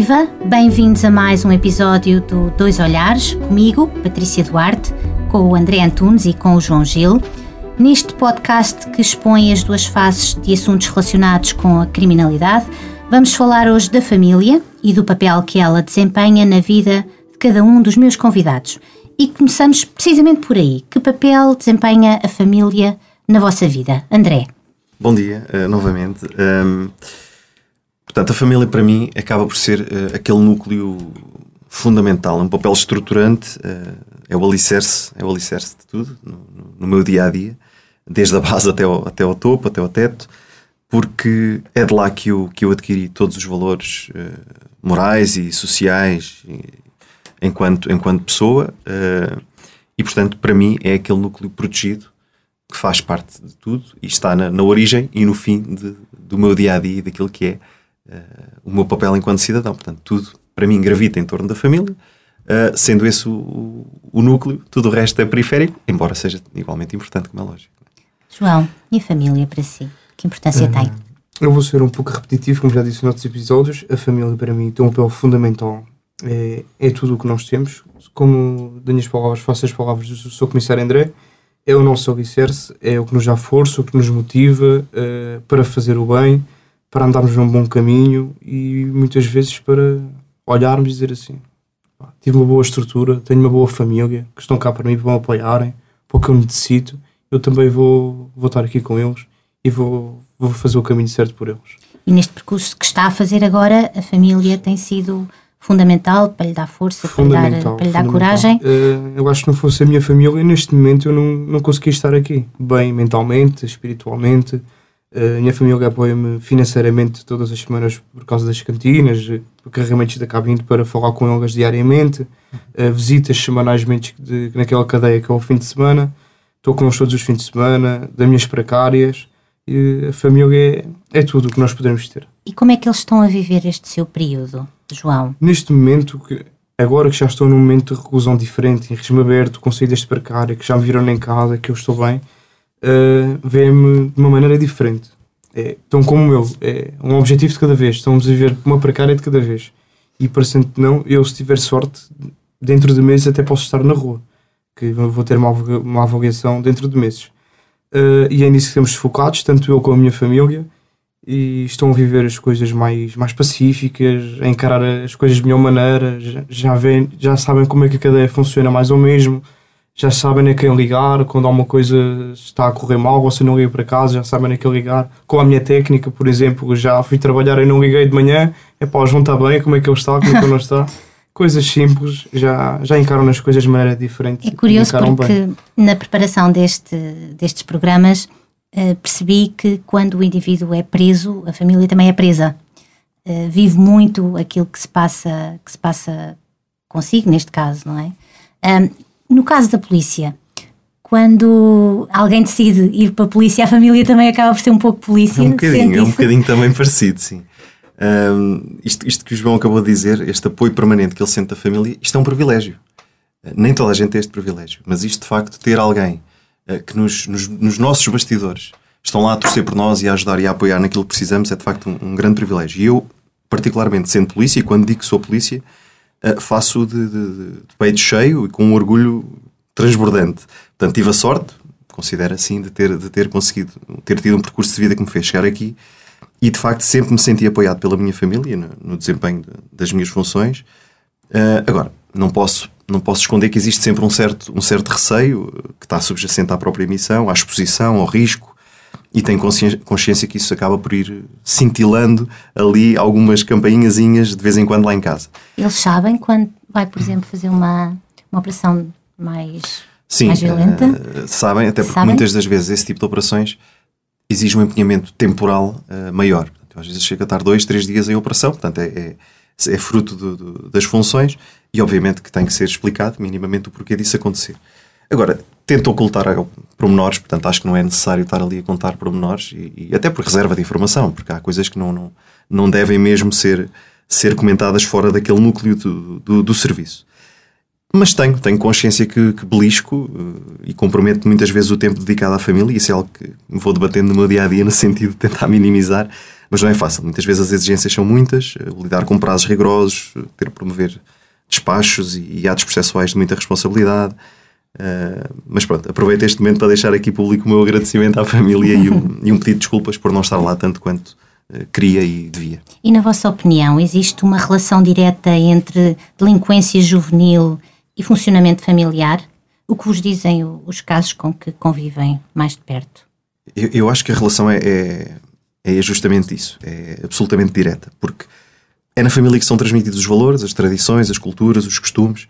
Viva! Bem-vindos a mais um episódio do Dois Olhares, comigo, Patrícia Duarte, com o André Antunes e com o João Gil. Neste podcast que expõe as duas faces de assuntos relacionados com a criminalidade, vamos falar hoje da família e do papel que ela desempenha na vida de cada um dos meus convidados. E começamos precisamente por aí. Que papel desempenha a família na vossa vida? André. Bom dia, uh, novamente. Um, portanto, a família para mim acaba por ser uh, aquele núcleo fundamental, um papel estruturante, uh, é o alicerce, é o alicerce de tudo no, no, meu dia a dia, desde a base até ao, até ao topo, até ao teto, porque é de lá que eu, que eu adquiri todos os valores morais e sociais enquanto, enquanto pessoa, e portanto, para mim, é aquele núcleo protegido que faz parte de tudo e está na, na origem e no fim de, do meu dia a dia e daquilo que é uh, o meu papel enquanto cidadão. Portanto, tudo para mim gravita em torno da família, uh, sendo esse o, o, núcleo, tudo o resto é periférico, embora seja igualmente importante, como é lógico. João, e a família para si? Que importância uh, tem? Eu vou ser um pouco repetitivo, como já disse em outros episódios. A família para mim tem um papel fundamental. É, é tudo o que nós temos. Como das minhas palavras, faço as palavras do seu comissário André é o nosso alicerce, é o que nos dá força, o que nos motiva uh, para fazer o bem, para andarmos num bom caminho e muitas vezes para olharmos e dizer assim: tive uma boa estrutura, tenho uma boa família que estão cá para mim, para me apoiarem, para o que eu necessito. Eu também vou, vou estar aqui com eles e vou, vou fazer o caminho certo por eles. E neste percurso que está a fazer agora, a família tem sido fundamental para lhe dar força, para lhe dar, para lhe dar coragem? Uh, eu acho que não fosse a minha família, neste momento eu não, não conseguia estar aqui, bem mentalmente, espiritualmente. Uh, a minha família apoia-me financeiramente todas as semanas por causa das cantinas, carregamentos da cabine para falar com elas diariamente, uh, visitas semanalmente de, naquela cadeia que é o fim de semana. Estou com eles todos os fins de semana, das minhas precárias. E a família é, é tudo o que nós podemos ter. E como é que eles estão a viver este seu período? João? Neste momento, agora que já estou num momento de reclusão diferente, em regime aberto, com saídas de precária, que já me viram em casa, que eu estou bem, uh, vê-me de uma maneira diferente. É, estão como eu, é um objetivo de cada vez, estamos a viver uma precária de cada vez. E parecendo que não, eu se tiver sorte, dentro de meses até posso estar na rua, que vou ter uma avaliação dentro de meses. Uh, e é nisso que estamos focados, tanto eu como a minha família, e estão a viver as coisas mais, mais pacíficas, a encarar as coisas de melhor maneira, já, já, vem, já sabem como é que a cadeia funciona mais ou mesmo, já sabem a quem ligar, quando alguma coisa está a correr mal, você não liga para casa, já sabem a quem ligar. Com a minha técnica, por exemplo, já fui trabalhar e não liguei de manhã, é pá, eles vão estar bem, como é que ele está, como é que ele não está. coisas simples, já, já encaram as coisas de maneira diferente. É curioso porque bem. na preparação deste, destes programas uh, percebi que quando o indivíduo é preso, a família também é presa. Uh, vive muito aquilo que se passa que se passa consigo, neste caso, não é? No caso da polícia, quando alguém decide ir para a polícia, a família também acaba por ser um pouco polícia. É um bocadinho, é um bocadinho também parecido, sim. Um, isto, isto, que o João acabou de dizer, este apoio permanente que ele sente da família, isto é um privilégio. Nem toda a gente tem este privilégio, mas isto de facto, ter alguém eh, que nos, nos, nos, nossos bastidores estão lá a torcer por nós e a ajudar e a apoiar naquilo que precisamos é de facto um, um grande privilégio. E eu, particularmente sendo polícia, e quando digo que sou polícia, uh, faço de, de, de, peito cheio e com um orgulho transbordante. Portanto, tive a sorte, considero assim, de ter, de ter conseguido, ter tido um percurso de vida que me fez chegar aqui e de facto sempre me senti apoiado pela minha família no, no desempenho de, das minhas funções. Uh, agora, não posso não posso esconder que existe sempre um certo, um certo receio que está subjacente à própria missão, à exposição, ao risco, e tenho consciência que isso acaba por ir cintilando ali algumas campainhazinhas de vez em quando lá em casa. Eles sabem quando vai, por exemplo, fazer uma, uma operação mais, Sim, mais violenta? Uh, sabem, até porque sabem? muitas das vezes esse tipo de operações exige um empenhamento temporal uh, maior. Às vezes chega a estar dois, três dias em operação, portanto é, é é fruto do, do, das funções e, obviamente, que tem que ser explicado minimamente o porquê disso acontecer. Agora, tento ocultar pormenores, portanto, acho que não é necessário estar ali a contar pormenores e, e até por reserva de informação, porque há coisas que não, não, não devem mesmo ser, ser comentadas fora daquele núcleo do, do, do serviço. Mas tenho, tenho consciência que, que belisco uh, e comprometo muitas vezes o tempo dedicado à família, e isso é algo que vou debatendo no meu dia a dia no sentido de tentar minimizar mas não é fácil. Muitas vezes as exigências são muitas, lidar com prazos rigorosos, ter que promover despachos e, e atos processuais de muita responsabilidade. Uh, mas pronto, aproveito este momento para deixar aqui público o meu agradecimento à família e, um, e um pedido de desculpas por não estar lá tanto quanto uh, queria e devia. E na vossa opinião, existe uma relação direta entre delinquência juvenil e funcionamento familiar? O que vos dizem os casos com que convivem mais de perto? Eu, eu acho que a relação é, é, é justamente isso, é absolutamente direta, porque é na família que são transmitidos os valores, as tradições, as culturas, os costumes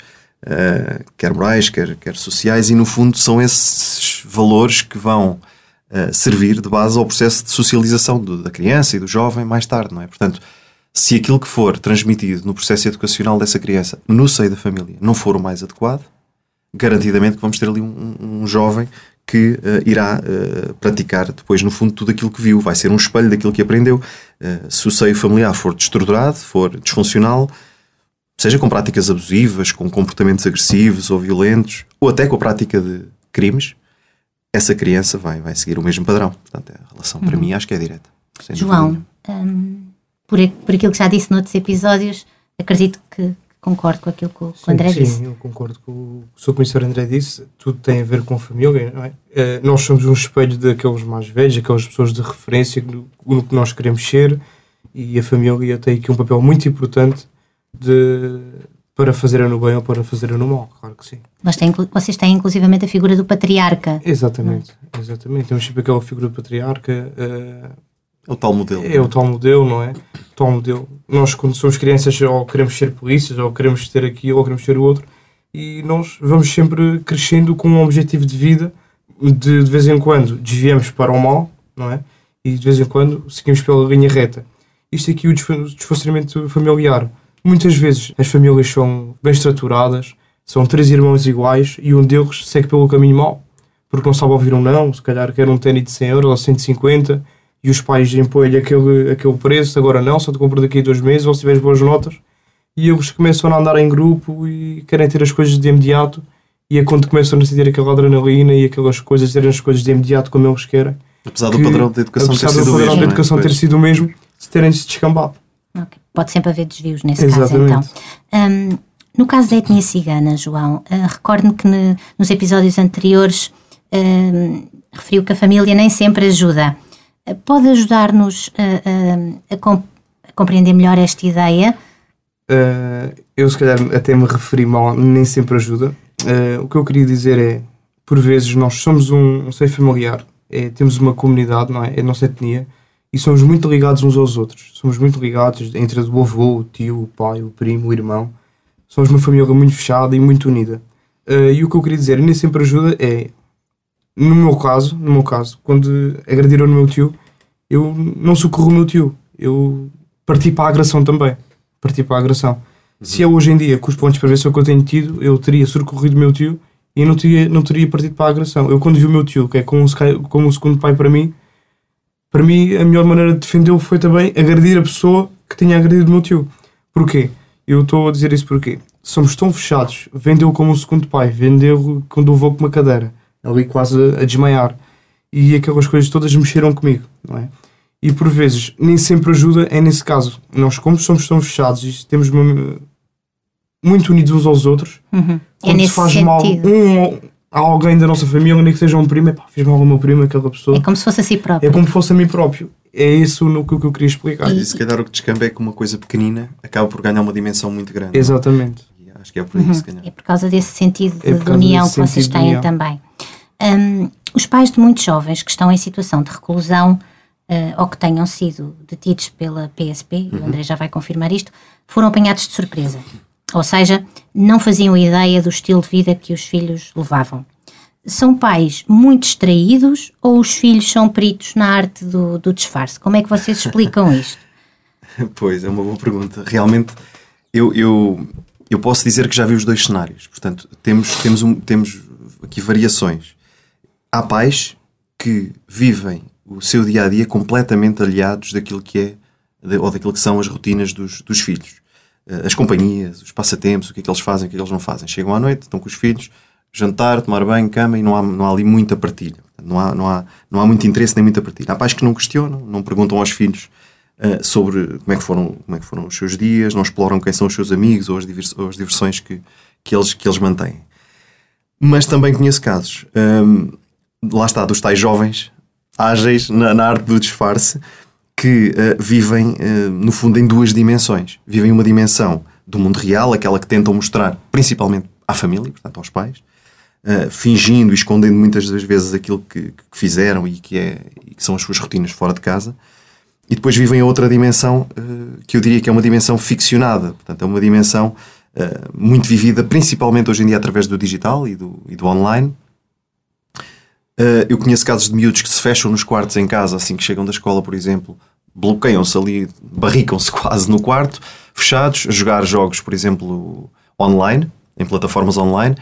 uh, quer morais, quer, quer sociais, e no fundo são esses valores que vão uh, servir de base ao processo de socialização do, da criança e do jovem mais tarde, não é? Portanto, se aquilo que for transmitido no processo educacional dessa criança, no seio da família, não for o mais adequado, garantidamente que vamos ter ali um, um jovem que uh, irá uh, praticar depois, no fundo, tudo aquilo que viu. Vai ser um espelho daquilo que aprendeu. Uh, se o seio familiar for destruturado, for disfuncional, seja com práticas abusivas, com comportamentos agressivos ou violentos, ou até com a prática de crimes, essa criança vai, vai seguir o mesmo padrão. Portanto, a relação, para uhum. mim, acho que é direta. João, hum, por, por aquilo que já disse noutros episódios, acredito que concordo com aquilo que o, sim, André sim, disse. Sim, eu concordo com o que o Sr. Comissário André disse. Tudo tem a ver com a família, não é? Uh, nós somos um espelho daqueles mais velhos, aquelas pessoas de referência no, no que nós queremos ser e a família tem aqui um papel muito importante de, para fazer no bem ou para fazer no mal, claro que sim. Mas tem, vocês têm inclusivamente a figura do patriarca. Exatamente, é? exatamente. Temos sempre aquela figura do patriarca. Uh, é o tal modelo. É, é o tal modelo, não é? O tal modelo. Nós, quando somos crianças, ou queremos ser polícias, ou queremos ter aquilo, ou queremos ter o outro, e nós vamos sempre crescendo com um objetivo de vida. De, de vez em quando desviamos para o mal, não é? E de vez em quando seguimos pela linha reta. Isto aqui, o desfuncionamento familiar, Muitas vezes as famílias são bem estruturadas, são três irmãos iguais e um deles segue pelo caminho mau, porque não sabe ouvir um não, se calhar quer um tênis de 100 euros ou 150 e os pais impõem-lhe aquele, aquele preço, agora não, só te compro daqui a dois meses ou se tiveres boas notas. E eles começam a andar em grupo e querem ter as coisas de imediato e é quando começam a sentir aquela adrenalina e aquelas coisas, terem as coisas de imediato como eles querem. Apesar que, do padrão de educação ter sido o mesmo. de educação é? ter sido o mesmo, se terem-se descambado. Okay. Pode sempre haver desvios nesse Exatamente. caso, então. Um, no caso da etnia cigana, João, uh, recordo-me que ne, nos episódios anteriores uh, referiu que a família nem sempre ajuda. Uh, pode ajudar-nos a, comp a, compreender melhor esta ideia? Eu, se calhar, até me referi mal, nem sempre ajuda. o que eu queria dizer é, por vezes, nós somos um, um seio familiar, é, temos uma comunidade, não é? É a nossa etnia e somos muito ligados uns aos outros. Somos muito ligados entre o avô, o tio, o pai, o primo, o irmão. Somos uma família muito fechada e muito unida. Uh, e o que eu queria dizer, nem sempre ajuda, é no meu caso, no meu caso, quando agrediram no meu tio, eu não socorro o meu tio. Eu parti para a agressão também. Parti para a agressão. Uhum. Se eu hoje em dia, com os pontos de prevenção que eu tenho tido, eu teria socorrido o meu tio e não teria, não teria partido para a agressão. Eu quando vi o meu tio, que é como um, como um segundo pai para mim, para mim, a melhor maneira de defendê-lo foi também agredir a pessoa que tinha agredido o meu tio. Porquê? Eu estou a dizer isso porque somos tão fechados. Vendeu como um segundo pai, vendeu quando levou com uma cadeira, ali quase a, desmaiar. E aquelas coisas todas mexeram comigo, não é? E por vezes nem sempre ajuda, é nesse caso. Nós, como somos tão fechados e temos uma, muito unidos uns aos outros, uhum. Quando é se faz sentido. mal um a alguém da nossa família, nem que seja um primo, pá, fiz mal ao meu primo, aquela pessoa. É como se fosse a si próprio. É como se fosse a mim próprio. É isso no que, que eu queria explicar. E, se calhar o que descamba é que uma coisa pequenina acaba por ganhar uma dimensão muito grande. Exatamente. acho que é por aí, uhum. se calhar. É por causa desse sentido de, é de união que vocês têm também. Um, os pais de muitos jovens que estão em situação de reclusão uh, ou que tenham sido detidos pela PSP, uhum. o André já vai confirmar isto, foram apanhados de surpresa. Ou seja, não faziam ideia do estilo de vida que os filhos levavam. São pais muito distraídos ou os filhos são peritos na arte do, do disfarce? Como é que vocês explicam isto? pois, é uma boa pergunta. Realmente, eu, eu, eu posso dizer que já vi os dois cenários. Portanto, temos, temos, um, temos aqui variações. Há pais que vivem o seu dia a dia completamente aliados daquilo que é ou daquilo que são as rotinas dos, dos filhos. Eh, as companhias, os passatempos, o que é que eles fazem, o que é que eles não fazem. Chegam à noite, estão com os filhos, jantar, tomar banho, cama e não há, não há ali muita partilha. Não há, não, há, não há muito interesse nem muita partilha. Há pais que não questionam, não perguntam aos filhos uh, sobre como é, que foram, como é que foram os seus dias, não exploram quem são os seus amigos ou as, divers, ou as diversões que, que, eles, que eles mantêm. Mas também conheço casos, um, lá está, dos tais jovens ágeis na, na arte do disfarce, que uh, vivem, uh, no fundo, em duas dimensões. Vivem uma dimensão do mundo real, aquela que tentam mostrar principalmente à família, portanto aos pais, uh, fingindo e escondendo muitas das vezes aquilo que, que fizeram e que, é, e que são as suas rotinas fora de casa. E depois vivem a outra dimensão, que eu diria que é uma dimensão ficcionada, portanto é uma dimensão muito vivida, principalmente hoje em dia através do digital e do, e do online, eu conheço casos de miúdos que se fecham nos quartos em casa assim que chegam da escola, por exemplo, bloqueiam-se ali, barricam-se quase no quarto, fechados, a jogar jogos, por exemplo, online, em plataformas online,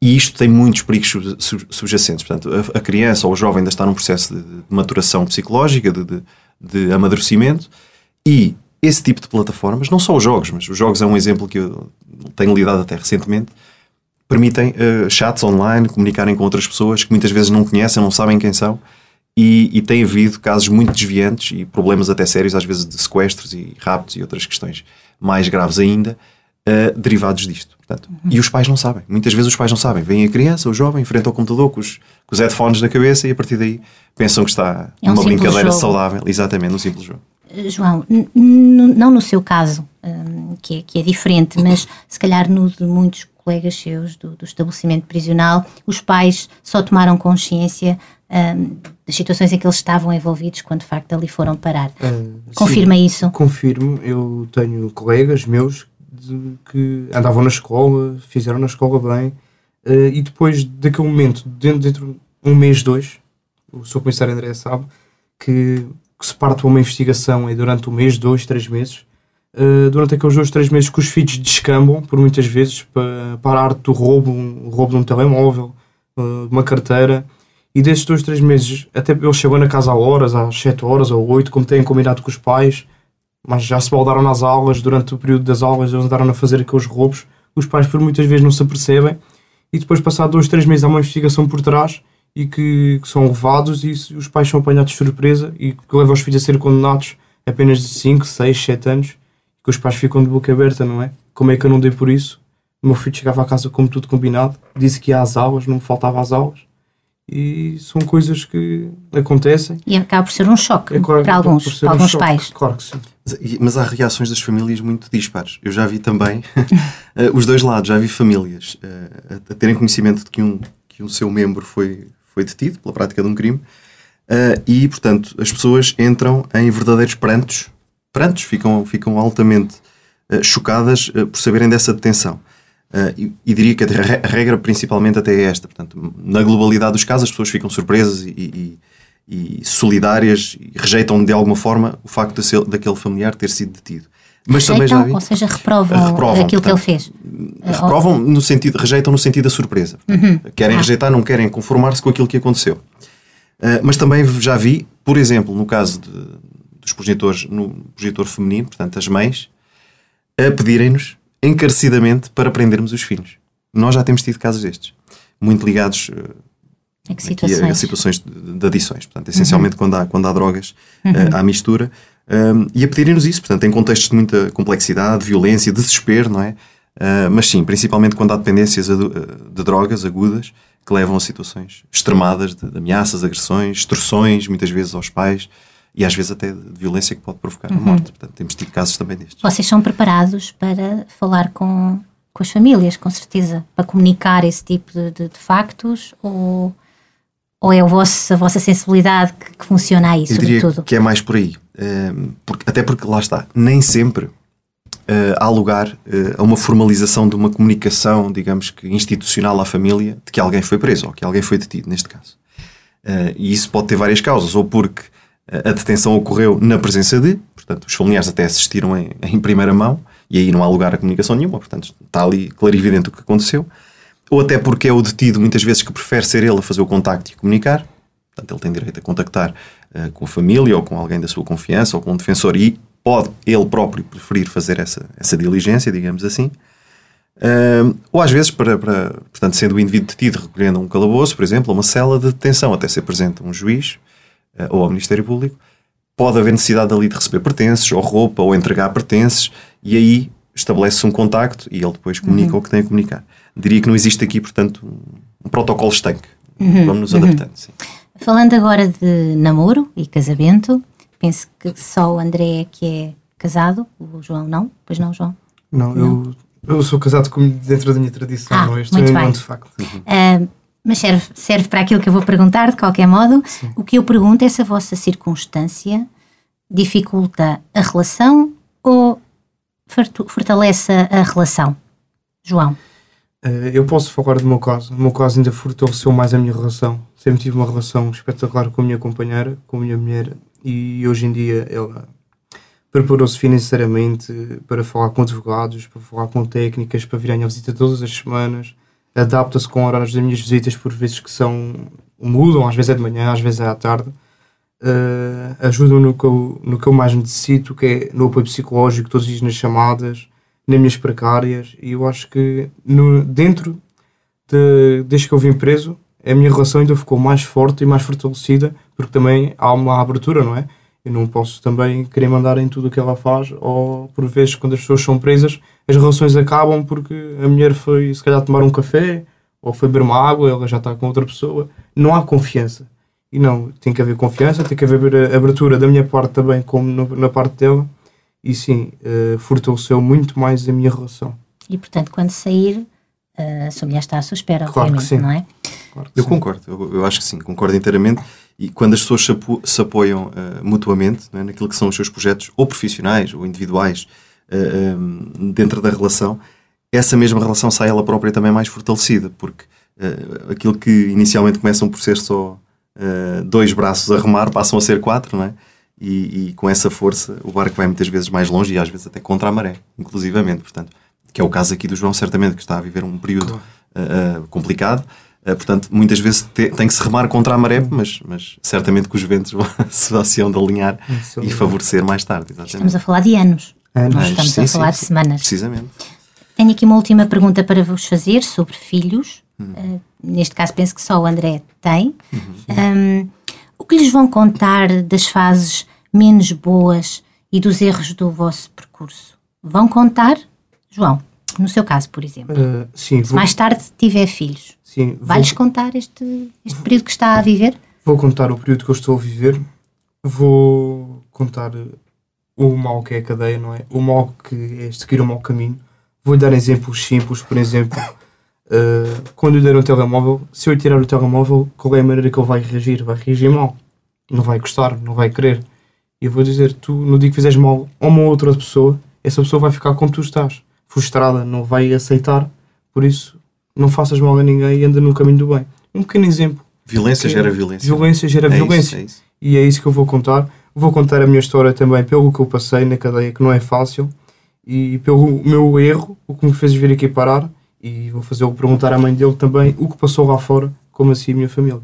e isto tem muitos perigos subjacentes. Portanto, a, criança ou o jovem ainda está num processo de, de maturação psicológica, de, de, de, amadurecimento, e esse tipo de plataformas, não só os jogos, mas os jogos é um exemplo que eu tenho lidado até recentemente, permitem uh, chats online, comunicarem com outras pessoas que muitas vezes não conhecem, não sabem quem são. E, e tem havido casos muito desviantes e problemas até sérios, às vezes de sequestros e raptos e outras questões mais graves ainda, uh, derivados disto. Portanto, uhum. E os pais não sabem. Muitas vezes os pais não sabem. Vem a criança, o jovem, enfrenta o computador com os, com os headphones na cabeça e a partir daí pensam que está é um numa brincadeira jogo. saudável. Exatamente, um simples jogo. Eh, João, não no seu caso, um, que, é, que é diferente, mas se calhar no de muitos colegas seus do, do estabelecimento prisional, os pais só tomaram consciência um, das situações em que eles estavam envolvidos quando de facto ali foram parar. Uh, Confirma sim, isso? Confirmo. Eu tenho colegas meus de, que andavam na escola, fizeram na escola bem, uh, e depois daquele momento, dentro, dentro de um mês, dois, o seu comissário André sabe que, que se parte uma investigação é durante um mês, dois, três meses, Uh, durante aqueles dois, três meses que os filhos descambam, por muitas vezes, para, para a arte do roubo, um, roubo de um telemóvel, uh, de uma carteira. E desses dois, três meses, até eles chegam na casa a horas, às sete horas ou oito, como têm combinado com os pais, mas já se baldaram nas aulas, durante o período das aulas, eles andaram a fazer aqueles roubos. Os pais, por muitas vezes, não se apercebem. E depois, passado dois, três meses, há uma investigação por trás e que, que são levados e os pais são apanhados de surpresa e que leva os filhos a ser condenados apenas de 5, 6, 7 anos que os pais ficam de boca aberta, não é? Como é que eu não dei por isso? O meu filho chegava a casa como tudo combinado, disse que ia às aulas, não me faltava às aulas. E são coisas que acontecem. E acaba por ser um choque é claro, para alguns, para alguns pais. Claro que sim. Mas, mas, há reações das famílias muito dispares. Eu já vi também eh, os dois lados, já vi famílias uh, a terem conhecimento de que um, que um seu membro foi, foi detido pela prática de um crime uh, e, portanto, as pessoas entram em verdadeiros prantos prantos, ficam, ficam altamente uh, chocadas uh, por saberem dessa detenção. Uh, e, e, diria que a regra principalmente até é esta. Portanto, na globalidade dos casos, as pessoas ficam surpresas e, e, e solidárias e rejeitam de alguma forma o facto de ser, daquele familiar ter sido detido. Mas rejeitam, também já vi, ou seja, reprovam, reprovam aquilo portanto, que ele fez. Reprovam no sentido, rejeitam no sentido da surpresa. Uhum. Querem ah. rejeitar, não querem conformar-se com aquilo que aconteceu. Uh, mas também já vi, por exemplo, no caso de, dos progenitores no progenitor feminino, portanto, as mães, a pedirem-nos encarecidamente para prendermos os filhos. Nós já temos tido casos destes, muito ligados uh, situações. A, a, situações de, de, adições, portanto, essencialmente uhum. quando, há, quando há drogas uhum. uh, à mistura, um, e a pedirem-nos isso, portanto, em contextos de muita complexidade, violência, desespero, não é? Uh, mas sim, principalmente quando há dependências de drogas agudas que levam a situações extremadas de, de ameaças, agressões, extorsões, muitas vezes aos pais, e às vezes até de violência que pode provocar uhum. a morte. Portanto, temos tido casos também destes. Vocês são preparados para falar com, com as famílias, com certeza, para comunicar esse tipo de, de, de factos ou, ou é vosso, a vossa sensibilidade que, que funciona aí, Eu diria sobretudo? que é mais por aí. Uh, porque, até porque, lá está, nem sempre uh, há lugar uh, a uma formalização de uma comunicação, digamos que institucional à família, de que alguém foi preso ou que alguém foi detido, neste caso. e isso pode ter várias causas, ou porque a detenção ocorreu na presença de, portanto, os familiares até assistiram em, em, primeira mão e aí não há lugar a comunicação nenhuma, portanto, está ali clarividente o que aconteceu. Ou até porque é o detido, muitas vezes, que prefere ser ele a fazer o contacto e comunicar, portanto, ele tem direito a contactar uh, com a família ou com alguém da sua confiança ou com um defensor e pode ele próprio preferir fazer essa, essa diligência, digamos assim. Uh, ou às vezes, para, para, portanto, sendo o indivíduo detido recolhendo um calabouço, por exemplo, uma cela de detenção, até ser presente um juiz ou ao Ministério Público, pode haver necessidade ali de receber pertences, ou roupa, ou entregar pertences, e aí estabelece-se um contacto e ele depois comunica Uhum. o que tem a comunicar. Diria que não existe aqui, portanto, um, um protocolo estanque. Uhum. Vamos nos adaptando. Sim. Falando agora de namoro e casamento, penso que só o André é que é casado, o João não? Pois não, João? Não, Eu, eu sou casado com, dentro da minha tradição, Ah, não é? Estou muito em bem. de facto. Ah, mas serve, serve para aquilo que eu vou perguntar, de qualquer modo. O que eu pergunto é se a vossa circunstância dificulta a relação ou fortalece a relação? João. Eh, Eu posso falar do meu caso. No meu caso ainda fortaleceu mais a minha relação. Sempre tive uma relação espetacular com a minha companheira, com a minha mulher, e hoje em dia ela preparou-se financeiramente para falar com advogados, para falar com técnicas, para vir à minha visita todas as semanas. Adapta-se com horários das minhas visitas, por vezes que são mudam, às vezes é de manhã, às vezes é à tarde. Eh, Ajuda-me no, que eu- no que eu mais necessito, que é no apoio psicológico, todos os dias nas chamadas, nas minhas precárias e eu acho que no, dentro de, desde que eu vim preso a minha relação ainda ficou mais forte e mais fortalecida porque também há uma abertura, não é? Eu não posso também querer mandar em tudo o que ela faz ou por vezes quando as pessoas são presas as relações acabam porque a mulher foi se calhar tomar um café ou foi beber uma água, ela já está com outra pessoa. Não há confiança. E não, tem que haver confiança, tem que haver a abertura da minha parte também como no- na parte dela e sim, eh, fortaleceu muito mais a minha relação. E portanto, quando sair, ah, a sua mulher está à sua espera, Claro que obviamente, sim. não é? Claro que Eu sim. concordo, eu, eu acho que sim, concordo inteiramente. E quando as pessoas se, apo- se apoiam eh, mutuamente não é, naquilo que são os seus projetos, ou profissionais ou individuais, eh, eh, dentro da relação, essa mesma relação sai ela própria também mais fortalecida, porque eh, aquilo que inicialmente começam por ser só dois braços a remar passam a ser quatro, não é? E, e com essa força o barco vai muitas vezes mais longe e às vezes até contra a maré, inclusivamente, portanto, que é o caso aqui do João, certamente, que está a viver um período complicado. Eh, portanto, muitas vezes te- tem que se remar contra a maré, mas, mas certamente que os ventos vão- se vão de alinhar Isso e favorecer mais tarde. Exatamente. Estamos a falar de anos. Anos. Não estamos sim, a sim, falar de sim. semanas. Precisamente. Tenho aqui uma última pergunta para vos fazer sobre filhos. Hum. Uh, neste caso, penso que só o André tem. Uhum. Um, o que lhes vão contar das fases menos boas e dos erros do vosso percurso? Vão contar, João, no seu caso, por exemplo. Eh, sim, Se vou, mais tarde tiver filhos, sim vou, vai-lhes contar este, este período que está a viver? vou contar o período que eu estou a viver. Vou contar o mal que é a cadeia, não é? O mal que é seguir o mau caminho. Vou dar exemplos simples, por exemplo, eh, quando eu der um telemóvel, se eu lhe tirar o telemóvel, qual é a maneira que ele vai reagir? Vai reagir mal. Não vai gostar, não vai querer. E eu vou dizer, tu, no dia que fizeres mal a uma outra pessoa, essa pessoa vai ficar como tu estás, frustrada, não vai aceitar. Por isso, não faças mal a ninguém e anda no caminho do bem. Um pequeno exemplo. Violência gera violência. Violência gera É isso, violência. é isso. E é isso que eu vou contar. Vou contar a minha história também pelo que eu passei na cadeia, que não é fácil, e pelo meu erro, o que me fez vir aqui parar. E vou fazer-o perguntar à mãe dele também o que passou lá fora, como assim a minha família.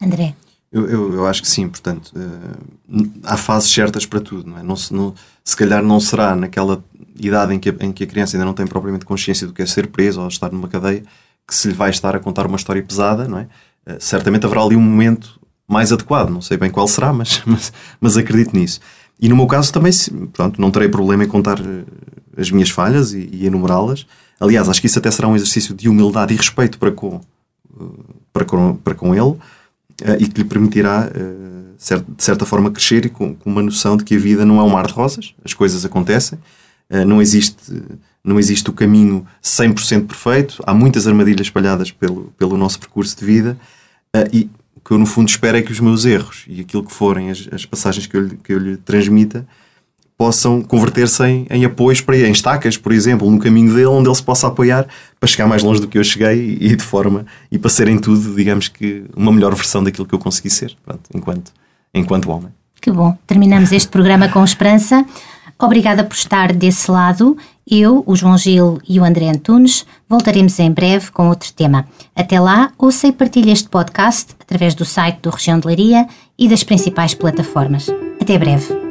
André, Eu, eu, eu acho que sim, portanto, eh, há fases certas para tudo, não é? Não se, não- se calhar não será naquela idade em que, a, em que a criança ainda não tem propriamente consciência do que é ser preso ou estar numa cadeia que se lhe vai estar a contar uma história pesada, não é? Eh, certamente haverá ali um momento mais adequado, não sei bem qual será, mas, mas, mas acredito nisso. E no meu caso também, portanto, não terei problema em contar eh, as minhas falhas e, e enumerá-las. Aliás, acho que isso até será um exercício de humildade e respeito para com, para com, para com ele e que lhe permitirá, eh, de certa forma, crescer e com, uma noção de que a vida não é um mar de rosas, as coisas acontecem, eh, não, existe, não existe o caminho 100% perfeito, há muitas armadilhas espalhadas pelo, pelo nosso percurso de vida eh, e o que eu, no fundo, espero é que os meus erros e aquilo que forem as, as passagens que eu, que eu lhe transmita possam converter-se em, em apoios para em estacas, por exemplo, no caminho dele, onde ele se possa apoiar para chegar mais longe do que eu cheguei e, de forma e para ser em tudo, digamos que uma melhor versão daquilo que eu consegui ser, pronto, enquanto, enquanto homem. que bom. Terminamos este programa com esperança. Obrigada por estar desse lado. Eu, o João Gil e o André Antunes voltaremos em breve com outro tema. Até lá, ouça e partilhe este podcast através do site do Região de Leiria e das principais plataformas. Até breve.